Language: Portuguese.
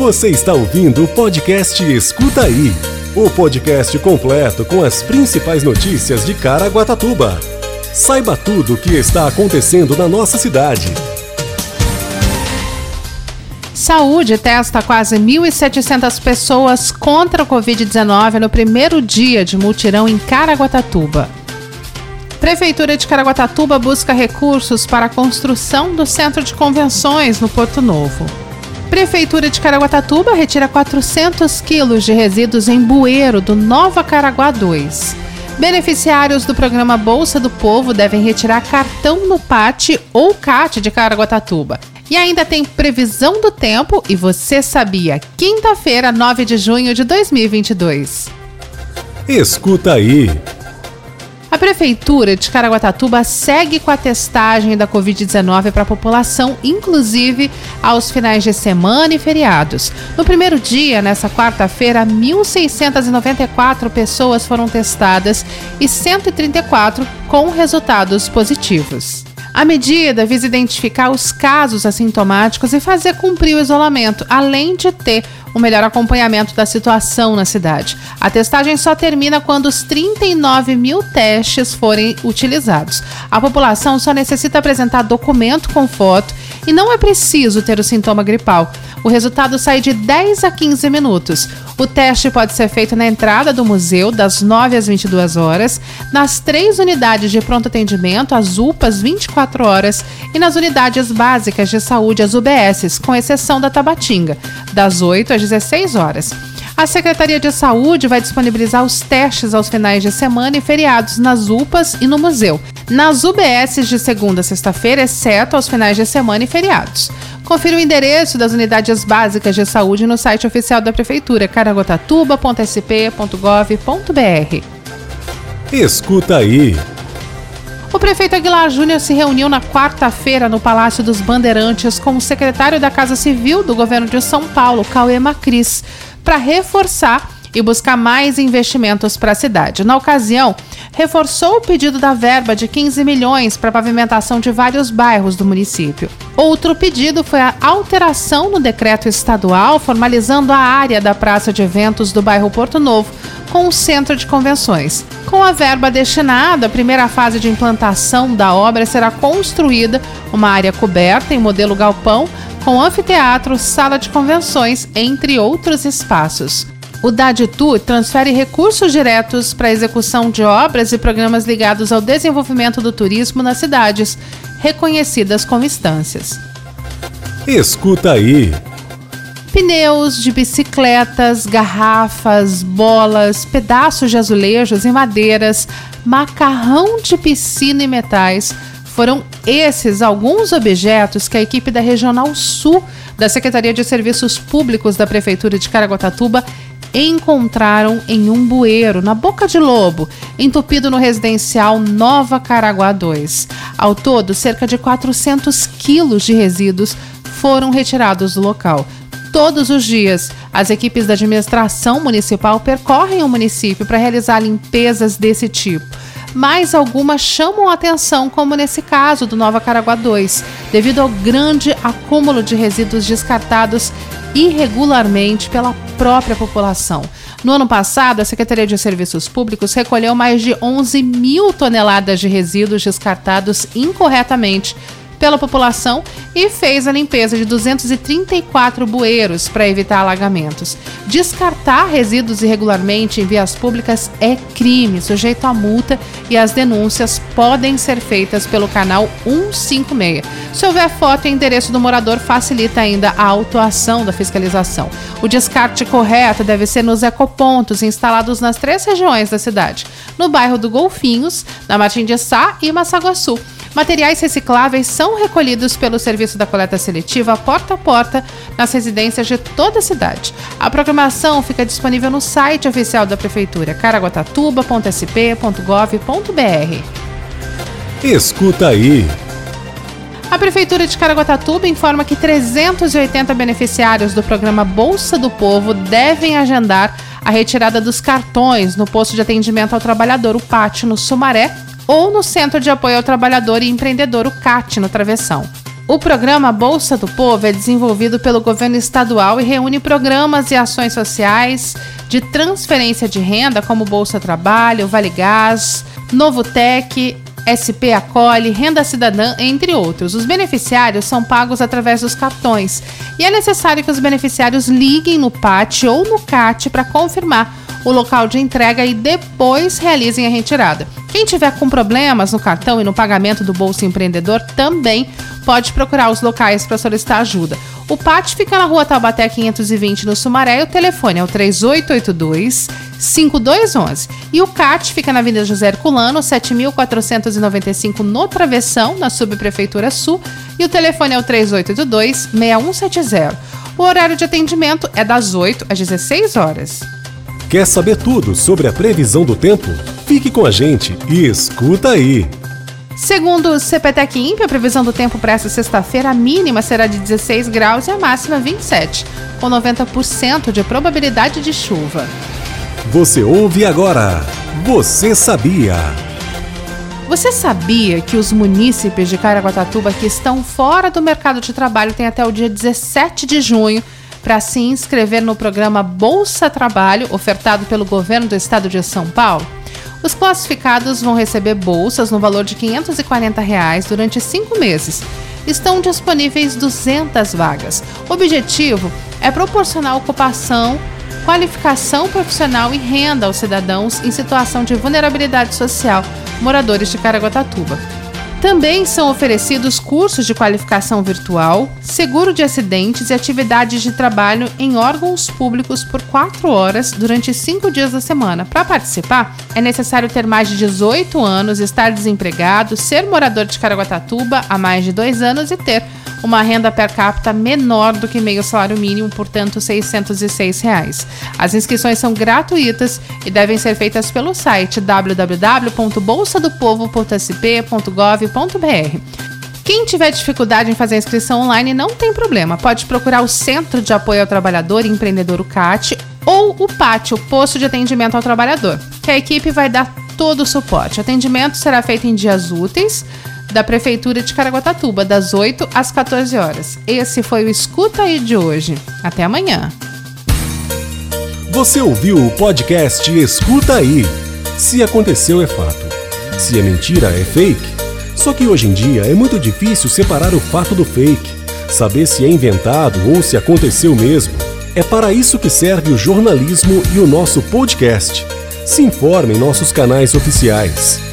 Você está ouvindo o podcast Escuta Aí o podcast completo com as principais notícias de Caraguatatuba. Saiba tudo o que está acontecendo na nossa cidade. Saúde testa quase 1.700 pessoas contra o Covid-19 no primeiro dia de multirão em Caraguatatuba. Prefeitura de Caraguatatuba busca recursos para a construção do centro de convenções no Porto Novo. Prefeitura de Caraguatatuba retira 400 quilos de resíduos em bueiro do Nova Caraguá 2. Beneficiários do programa Bolsa do Povo devem retirar cartão no PAT ou CAT de Caraguatatuba. E ainda tem previsão do tempo e você sabia, quinta-feira, 9 de junho de 2022. Escuta aí. A Prefeitura de Caraguatatuba segue com a testagem da Covid-19 para a população, inclusive aos finais de semana e feriados. No primeiro dia, nessa quarta-feira, 1.694 pessoas foram testadas e 134 com resultados positivos. A medida visa identificar os casos assintomáticos e fazer cumprir o isolamento, além de ter um melhor acompanhamento da situação na cidade. A testagem só termina quando os 39 mil testes forem utilizados. A população só necessita apresentar documento com foto e não é preciso ter o sintoma gripal. O resultado sai de 10 a 15 minutos. O teste pode ser feito na entrada do museu, das 9 às 22 horas, nas três unidades de pronto atendimento, as UPAs 24 horas, e nas unidades básicas de saúde, as UBSs, com exceção da Tabatinga, das 8 às 16 horas. A Secretaria de Saúde vai disponibilizar os testes aos finais de semana e feriados nas UPAs e no museu. Nas UBSs de segunda a sexta-feira, exceto aos finais de semana e feriados. Confira o endereço das unidades básicas de saúde no site oficial da Prefeitura, caragotatuba.sp.gov.br. Escuta aí. O prefeito Aguilar Júnior se reuniu na quarta-feira no Palácio dos Bandeirantes com o secretário da Casa Civil do governo de São Paulo, Cauê Macris, para reforçar e buscar mais investimentos para a cidade. Na ocasião, reforçou o pedido da verba de 15 milhões para pavimentação de vários bairros do município. Outro pedido foi a alteração no decreto estadual formalizando a área da praça de eventos do bairro Porto Novo com o centro de convenções. Com a verba destinada, a primeira fase de implantação da obra será construída uma área coberta em modelo galpão com anfiteatro, sala de convenções, entre outros espaços. O DADTU transfere recursos diretos para a execução de obras e programas ligados ao desenvolvimento do turismo nas cidades, reconhecidas como instâncias. Escuta aí. Pneus de bicicletas, garrafas, bolas, pedaços de azulejos e madeiras, macarrão de piscina e metais foram esses alguns objetos que a equipe da Regional Sul da Secretaria de Serviços Públicos da Prefeitura de Caraguatatuba encontraram em um bueiro na Boca de Lobo, entupido no residencial Nova Caraguá 2. Ao todo, cerca de 400 quilos de resíduos foram retirados do local. Todos os dias, as equipes da administração municipal percorrem o município para realizar limpezas desse tipo mas algumas chamam a atenção, como nesse caso do Nova Caraguá 2, devido ao grande acúmulo de resíduos descartados irregularmente pela própria população. No ano passado, a Secretaria de Serviços Públicos recolheu mais de 11 mil toneladas de resíduos descartados incorretamente pela população e fez a limpeza de 234 bueiros para evitar alagamentos. Descartar resíduos irregularmente em vias públicas é crime, sujeito a multa e as denúncias podem ser feitas pelo canal 156. Se houver foto e endereço do morador, facilita ainda a autuação da fiscalização. O descarte correto deve ser nos ecopontos instalados nas três regiões da cidade: no bairro do Golfinhos, na Martim de Sá e Massaguaçu. Materiais recicláveis são recolhidos pelo serviço da coleta seletiva porta a porta nas residências de toda a cidade. A programação fica disponível no site oficial da Prefeitura, caraguatatuba.sp.gov.br. Escuta aí. A Prefeitura de Caraguatatuba informa que 380 beneficiários do programa Bolsa do Povo devem agendar a retirada dos cartões no posto de atendimento ao trabalhador, o PAT, no Sumaré, ou no Centro de Apoio ao Trabalhador e Empreendedor, o CAT, no Travessão. O programa Bolsa do Povo é desenvolvido pelo governo estadual e reúne programas e ações sociais de transferência de renda, como Bolsa Trabalho, Vale Gás, Novo Tec, SP Acolhe, Renda Cidadã, entre outros. Os beneficiários são pagos através dos cartões e é necessário que os beneficiários liguem no PAT ou no CAT para confirmar o local de entrega e depois realizem a retirada. Quem tiver com problemas no cartão e no pagamento do Bolsa Empreendedor também pode procurar os locais para solicitar ajuda. O PAT fica na rua Taubaté 520, no Sumaré, e o telefone é o 3882 5211. E o CAT fica na Avenida José Herculano, 7495, no Travessão, na Subprefeitura Sul, e o telefone é o 3882 6170. O horário de atendimento é das 8 às 16 horas. Quer saber tudo sobre a previsão do tempo? Fique com a gente e escuta aí! Segundo o CPTEC INPE, a previsão do tempo para esta sexta-feira, a mínima será de 16 graus e a máxima 27, com 90% de probabilidade de chuva. Você ouve agora. Você sabia? Você sabia que os munícipes de Caraguatatuba que estão fora do mercado de trabalho têm até o dia 17 de junho para se inscrever no programa Bolsa Trabalho, ofertado pelo governo do estado de São Paulo. Os classificados vão receber bolsas no valor de 540 reais durante cinco meses. Estão disponíveis 200 vagas. O objetivo é proporcionar ocupação, qualificação profissional e renda aos cidadãos em situação de vulnerabilidade social, moradores de Caraguatatuba. Também são oferecidos cursos de qualificação virtual, seguro de acidentes e atividades de trabalho em órgãos públicos por quatro horas durante cinco dias da semana. Para participar, é necessário ter mais de 18 anos, estar desempregado, ser morador de Caraguatatuba há mais de dois anos e ter uma renda per capita menor do que meio salário mínimo, portanto 606 reais. As inscrições são gratuitas e devem ser feitas pelo site www.bolsadopovo.sp.gov.br. Quem tiver dificuldade em fazer a inscrição online não tem problema, pode procurar o Centro de Apoio ao Trabalhador e Empreendedor o CAT ou o PAT, o Posto de Atendimento ao Trabalhador, que a equipe vai dar todo o suporte. O atendimento será feito em dias úteis, da Prefeitura de Caraguatatuba, das 8 às 14 horas. Esse foi o Escuta aí de hoje. Até amanhã. Você ouviu o podcast Escuta aí. Se aconteceu é fato. Se é mentira é fake. Só que hoje em dia é muito difícil separar o fato do fake, saber se é inventado ou se aconteceu mesmo. É para isso que serve o jornalismo e o nosso podcast. Se informe em nossos canais oficiais